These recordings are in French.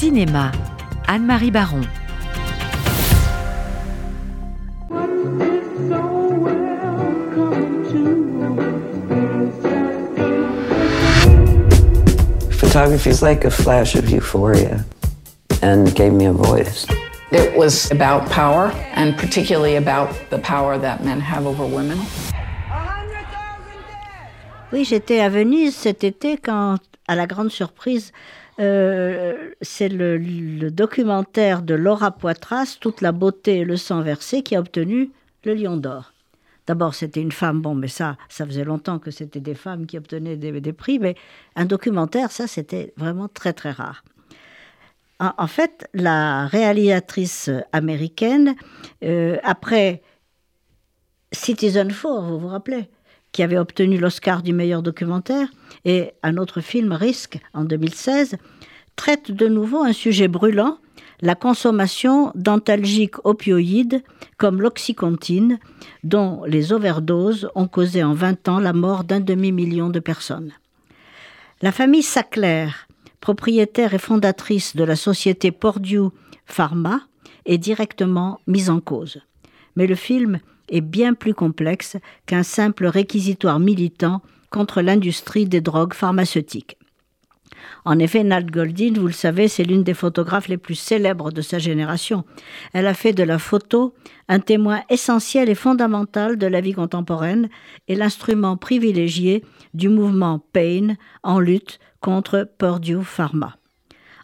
Cinéma, Anne-Marie Baron. Photography is like a flash of euphoria and gave me a voice. It was about power, and particularly about the power that men have over women. Oui, j'étais à Venise cet été quand, à la grande surprise, euh, c'est le, documentaire de Laura Poitras, Toute la beauté et le sang versé, qui a obtenu le Lion d'Or. D'abord, c'était une femme, bon, mais ça, ça faisait longtemps que c'était des femmes qui obtenaient des, prix, mais un documentaire, ça, c'était vraiment très, très rare. En, en fait, la réalisatrice américaine, euh, après Citizen Four, vous vous rappelez, qui avait obtenu l'Oscar du meilleur documentaire, et un autre film, Risque, en 2016, traite de nouveau un sujet brûlant, la consommation d'antalgiques opioïdes comme l'oxycontine, dont les overdoses ont causé en 20 ans la mort d'un demi-million de personnes. La famille Sackler, propriétaire et fondatrice de la société Purdue Pharma, est directement mise en cause. Mais le film est bien plus complexe qu'un simple réquisitoire militant contre l'industrie des drogues pharmaceutiques. En effet, Nat Goldin, vous le savez, c'est l'une des photographes les plus célèbres de sa génération. Elle a fait de la photo un témoin essentiel et fondamental de la vie contemporaine et l'instrument privilégié du mouvement Pain en lutte contre Purdue Pharma.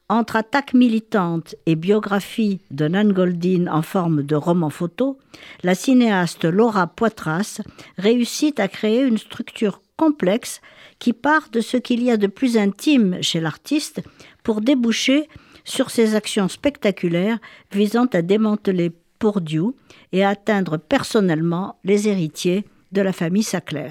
Entre attaques militantes et biographie de Nan Goldin en forme de roman photo, la cinéaste Laura Poitras réussit à créer une structure complexe qui part de ce qu'il y a de plus intime chez l'artiste pour déboucher sur ses actions spectaculaires visant à démanteler Purdue et à atteindre personnellement les héritiers de la famille Sackler.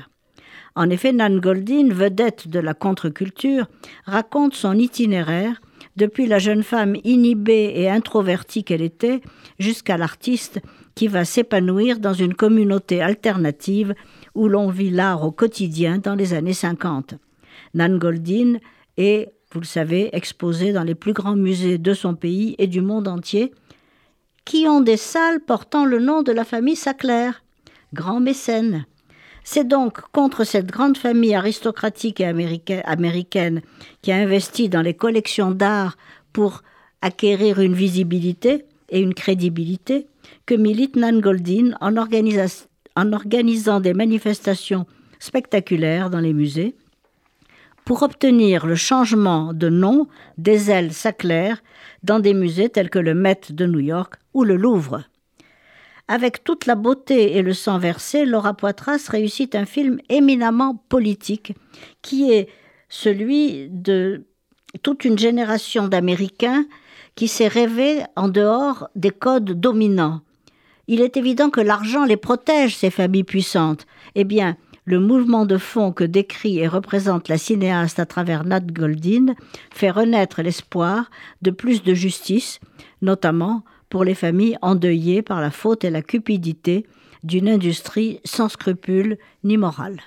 En effet, Nan Goldin, vedette de la contre-culture, raconte son itinéraire depuis la jeune femme inhibée et introvertie qu'elle était jusqu'à l'artiste qui va s'épanouir dans une communauté alternative où l'on vit l'art au quotidien dans les années 50. Nan Goldin est, vous le savez, exposée dans les plus grands musées de son pays et du monde entier, qui ont des salles portant le nom de la famille Sackler, grand mécène. C'est donc contre cette grande famille aristocratique et américaine, qui a investi dans les collections d'art pour acquérir une visibilité et une crédibilité que milite Nan Goldin en organisant des manifestations spectaculaires dans les musées pour obtenir le changement de nom des ailes Sackler dans des musées tels que le Met de New York ou le Louvre. Avec toute la beauté et le sang versé, Laura Poitras réussit un film éminemment politique qui est celui de toute une génération d'Américains qui s'est rêvé en dehors des codes dominants. Il est évident que l'argent les protège, ces familles puissantes. Eh bien, le mouvement de fond que décrit et représente la cinéaste à travers Nat Goldin fait renaître l'espoir de plus de justice, notamment pour les familles endeuillées par la faute et la cupidité d'une industrie sans scrupules ni morale.